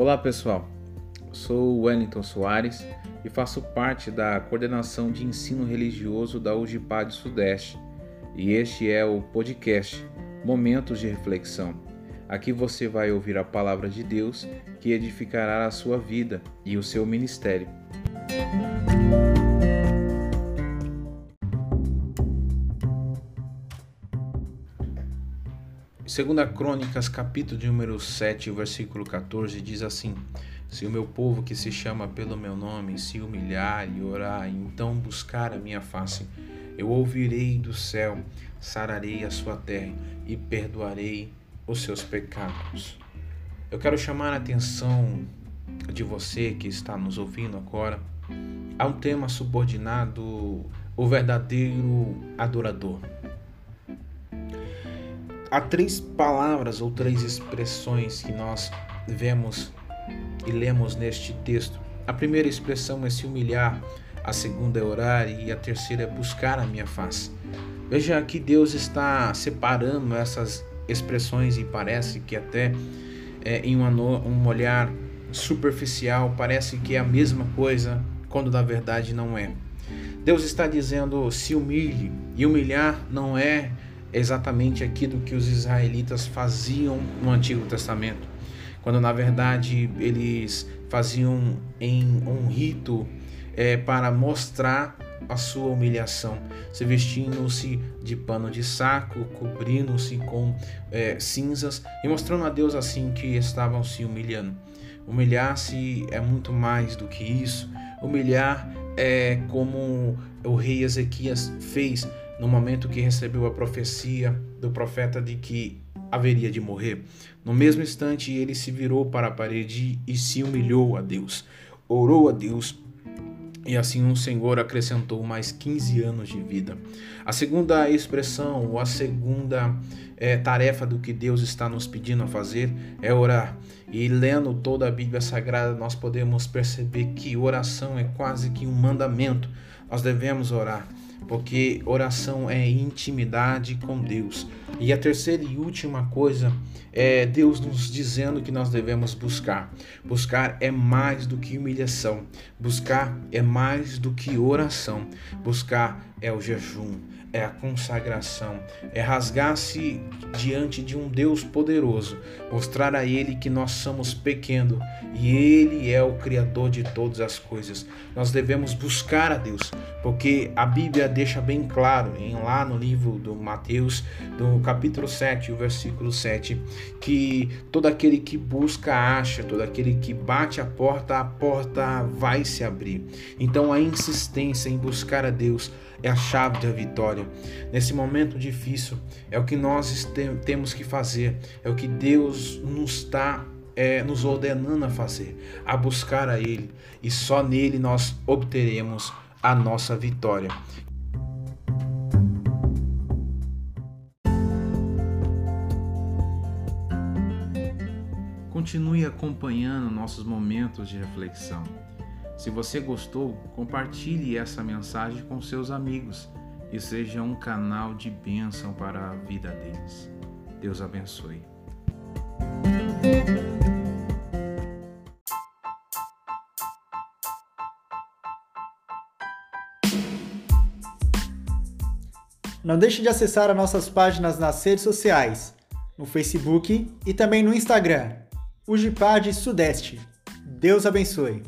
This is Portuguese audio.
Olá pessoal, sou Wellington Soares e faço parte da coordenação de ensino religioso da UGPAD Sudeste e este é o podcast Momentos de Reflexão. Aqui você vai ouvir a palavra de Deus que edificará a sua vida e o seu ministério. Segunda Crônicas, capítulo de número 7, versículo 14, diz assim: Se o meu povo que se chama pelo meu nome se humilhar e orar, e então buscar a minha face, eu ouvirei do céu, sararei a sua terra e perdoarei os seus pecados. Eu quero chamar a atenção de você que está nos ouvindo agora a um tema subordinado o verdadeiro adorador há três palavras ou três expressões que nós vemos e lemos neste texto. A primeira expressão é se humilhar, a segunda é orar e a terceira é buscar a minha face. Veja que Deus está separando essas expressões e parece que até é, em um olhar superficial parece que é a mesma coisa, quando na verdade não é. Deus está dizendo se humilhe, e humilhar não é exatamente aquilo que os israelitas faziam no Antigo Testamento, quando na verdade eles faziam em um rito é, para mostrar a sua humilhação, se vestindo-se de pano de saco, cobrindo-se com é, cinzas e mostrando a Deus assim que estavam se humilhando. Humilhar-se é muito mais do que isso. Humilhar é como o rei Ezequias fez no momento que recebeu a profecia do profeta de que haveria de morrer. No mesmo instante, ele se virou para a parede e se humilhou a Deus. Orou a Deus e assim o Senhor acrescentou mais 15 anos de vida. A segunda expressão, ou a segunda é, tarefa do que Deus está nos pedindo a fazer é orar. E lendo toda a Bíblia Sagrada, nós podemos perceber que oração é quase que um mandamento. Nós devemos orar porque oração é intimidade com Deus. E a terceira e última coisa é Deus nos dizendo que nós devemos buscar. Buscar é mais do que humilhação, buscar é mais do que oração, buscar é o jejum, é a consagração, é rasgar-se diante de um Deus poderoso, mostrar a Ele que nós somos pequenos e Ele é o Criador de todas as coisas. Nós devemos buscar a Deus, porque a Bíblia deixa bem claro, em lá no livro do Mateus, do capítulo 7, o versículo 7, que todo aquele que busca acha, todo aquele que bate a porta, a porta vai se abrir. Então a insistência em buscar a Deus é a chave da vitória. Nesse momento difícil, é o que nós temos que fazer, é o que Deus nos está é, nos ordenando a fazer, a buscar a Ele, e só nele nós obteremos a nossa vitória. Continue acompanhando nossos momentos de reflexão. Se você gostou, compartilhe essa mensagem com seus amigos e seja um canal de bênção para a vida deles. Deus abençoe. Não deixe de acessar as nossas páginas nas redes sociais, no Facebook e também no Instagram, Ugipad Sudeste. Deus abençoe.